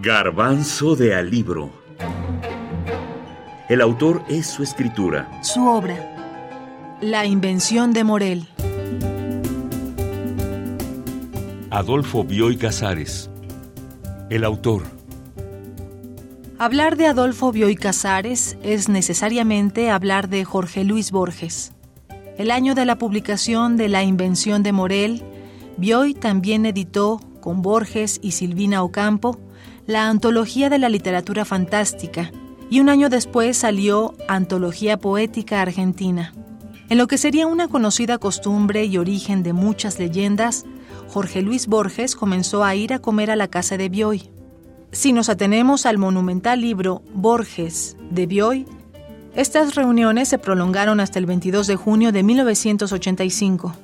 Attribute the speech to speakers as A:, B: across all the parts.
A: Garbanzo de Alibro. El autor es su escritura.
B: Su obra. La invención de Morel.
A: Adolfo Bioy Casares. El autor.
B: Hablar de Adolfo Bioy Casares es necesariamente hablar de Jorge Luis Borges. El año de la publicación de La invención de Morel, Bioy también editó, con Borges y Silvina Ocampo, la Antología de la Literatura Fantástica, y un año después salió Antología Poética Argentina. En lo que sería una conocida costumbre y origen de muchas leyendas, Jorge Luis Borges comenzó a ir a comer a la casa de Bioy. Si nos atenemos al monumental libro Borges de Bioy, estas reuniones se prolongaron hasta el 22 de junio de 1985,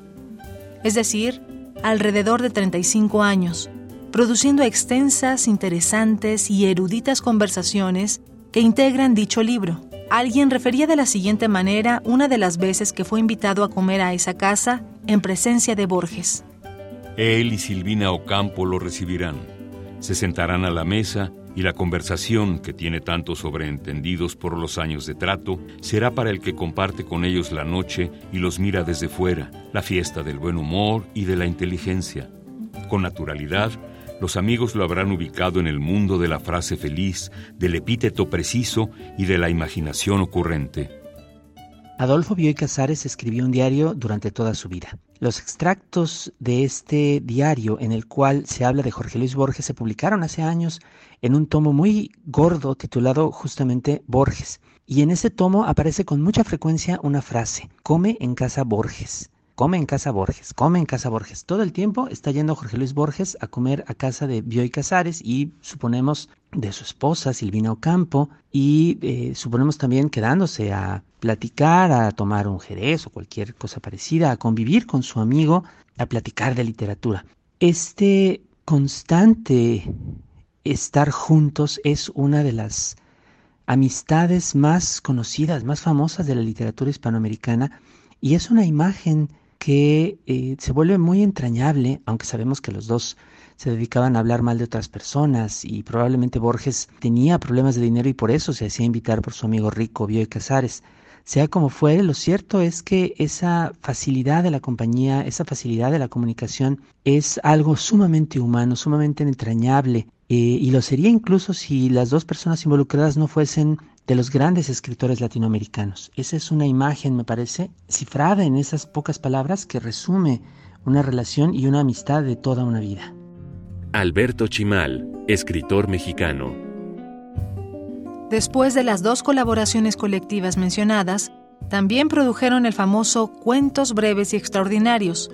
B: es decir, alrededor de 35 años, produciendo extensas, interesantes y eruditas conversaciones que integran dicho libro. Alguien refería de la siguiente manera una de las veces que fue invitado a comer a esa casa en presencia de Borges.
A: Él y Silvina Ocampo lo recibirán. Se sentarán a la mesa y la conversación, que tiene tantos sobreentendidos por los años de trato, será para el que comparte con ellos la noche y los mira desde fuera, la fiesta del buen humor y de la inteligencia. Con naturalidad, los amigos lo habrán ubicado en el mundo de la frase feliz, del epíteto preciso y de la imaginación ocurrente.
C: Adolfo Bioy Casares escribió un diario durante toda su vida. Los extractos de este diario en el cual se habla de Jorge Luis Borges se publicaron hace años en un tomo muy gordo titulado justamente Borges. Y en ese tomo aparece con mucha frecuencia una frase, come en casa Borges come en casa Borges, come en casa Borges. Todo el tiempo está yendo Jorge Luis Borges a comer a casa de Bioy Casares y suponemos de su esposa Silvina Ocampo y eh, suponemos también quedándose a platicar, a tomar un jerez o cualquier cosa parecida, a convivir con su amigo, a platicar de literatura. Este constante estar juntos es una de las amistades más conocidas, más famosas de la literatura hispanoamericana y es una imagen que eh, se vuelve muy entrañable, aunque sabemos que los dos se dedicaban a hablar mal de otras personas y probablemente Borges tenía problemas de dinero y por eso se hacía invitar por su amigo rico Bioy Casares. Sea como fue, lo cierto es que esa facilidad de la compañía, esa facilidad de la comunicación es algo sumamente humano, sumamente entrañable eh, y lo sería incluso si las dos personas involucradas no fuesen de los grandes escritores latinoamericanos. Esa es una imagen, me parece, cifrada en esas pocas palabras que resume una relación y una amistad de toda una vida.
A: Alberto Chimal, escritor mexicano.
B: Después de las dos colaboraciones colectivas mencionadas, también produjeron el famoso Cuentos breves y extraordinarios,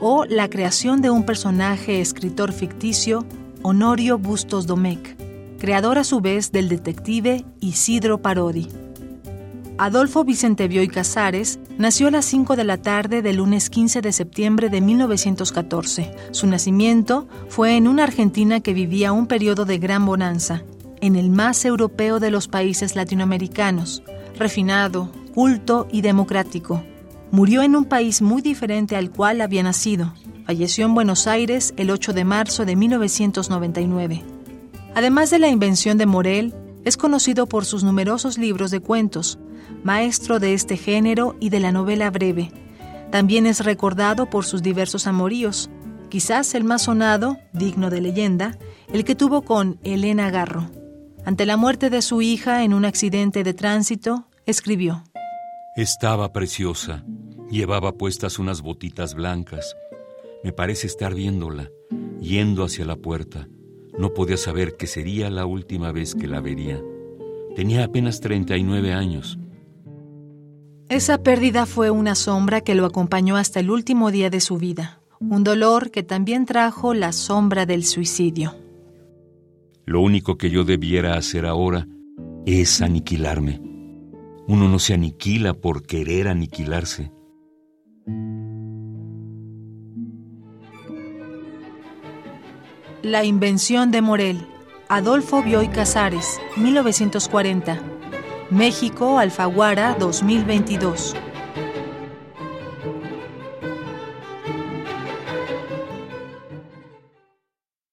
B: o la creación de un personaje escritor ficticio, Honorio Bustos Domecq creador a su vez del detective Isidro Parodi. Adolfo Vicente Bioy Casares nació a las 5 de la tarde del lunes 15 de septiembre de 1914. Su nacimiento fue en una Argentina que vivía un periodo de gran bonanza, en el más europeo de los países latinoamericanos, refinado, culto y democrático. Murió en un país muy diferente al cual había nacido. Falleció en Buenos Aires el 8 de marzo de 1999. Además de la invención de Morel, es conocido por sus numerosos libros de cuentos, maestro de este género y de la novela breve. También es recordado por sus diversos amoríos, quizás el más sonado, digno de leyenda, el que tuvo con Elena Garro. Ante la muerte de su hija en un accidente de tránsito, escribió.
A: Estaba preciosa, llevaba puestas unas botitas blancas. Me parece estar viéndola, yendo hacia la puerta. No podía saber que sería la última vez que la vería. Tenía apenas 39 años.
B: Esa pérdida fue una sombra que lo acompañó hasta el último día de su vida, un dolor que también trajo la sombra del suicidio.
A: Lo único que yo debiera hacer ahora es aniquilarme. Uno no se aniquila por querer aniquilarse.
B: La invención de Morel. Adolfo Bioy Casares, 1940. México, Alfaguara, 2022.